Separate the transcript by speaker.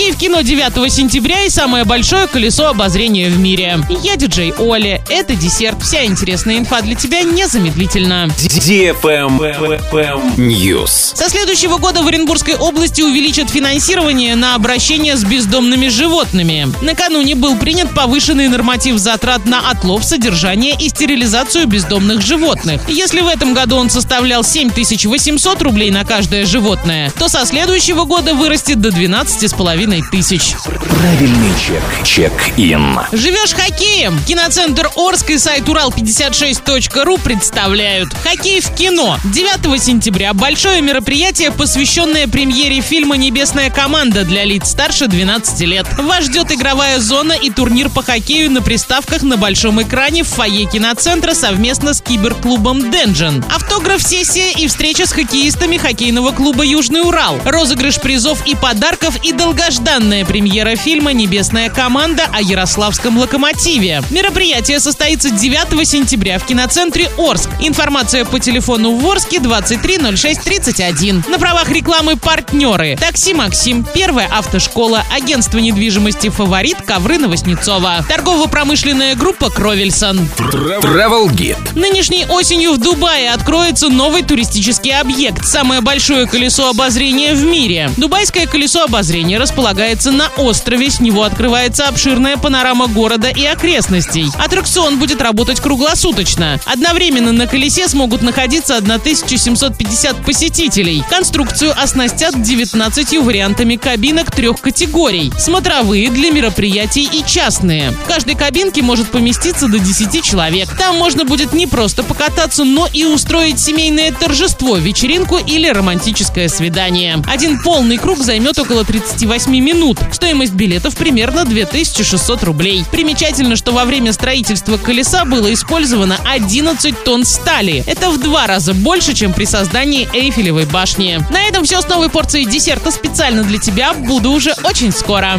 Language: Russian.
Speaker 1: Хоккей в кино 9 сентября и самое большое колесо обозрения в мире. Я диджей Оля. Это десерт. Вся интересная инфа для тебя незамедлительно.
Speaker 2: News.
Speaker 1: Со следующего года в Оренбургской области увеличат финансирование на обращение с бездомными животными. Накануне был принят повышенный норматив затрат на отлов, содержание и стерилизацию бездомных животных. Если в этом году он составлял 7800 рублей на каждое животное, то со следующего года вырастет до 12,5 тысяч.
Speaker 2: Правильный чек. Чек-ин.
Speaker 1: Живешь хоккеем? Киноцентр Орск и сайт Урал56.ру представляют «Хоккей в кино». 9 сентября большое мероприятие, посвященное премьере фильма «Небесная команда» для лиц старше 12 лет. Вас ждет игровая зона и турнир по хоккею на приставках на большом экране в фойе киноцентра совместно с киберклубом Денджин. Автограф-сессия и встреча с хоккеистами хоккейного клуба «Южный Урал». Розыгрыш призов и подарков и долгожданная премьера фильма «Небесная команда» о Ярославском локомотиве. Мероприятие состоится 9 сентября в киноцентре Орск. Информация по телефону в Орске 230631. На правах рекламы партнеры. Такси Максим, первая автошкола, агентство недвижимости «Фаворит», ковры Новоснецова. Торгово-промышленная группа «Кровельсон».
Speaker 2: Travel Guide.
Speaker 1: Нынешней осенью в Дубае откроется новый туристический объект – самое большое колесо обозрения в мире. Дубайское колесо обозрения располагается на острове, с него открывается обширная панорама города и окрестностей. Аттракцион будет работать круглосуточно. Одновременно на колесе смогут находиться 1750 посетителей. Конструкцию оснастят 19 вариантами кабинок трех категорий – смотровые для мероприятий и частные. В каждой кабинке может поместиться до 10 человек. Там можно будет не просто покататься, но и устроить семейное торжество, вечеринку или романтическое свидание. Один полный круг займет около 38 минут. Стоимость билетов примерно 2600 рублей. Примечательно, что во время строительства колеса было использовано 11 тонн стали. Это в два раза больше, чем при создании Эйфелевой башни. На этом все с новой порцией десерта специально для тебя. Буду уже очень скоро.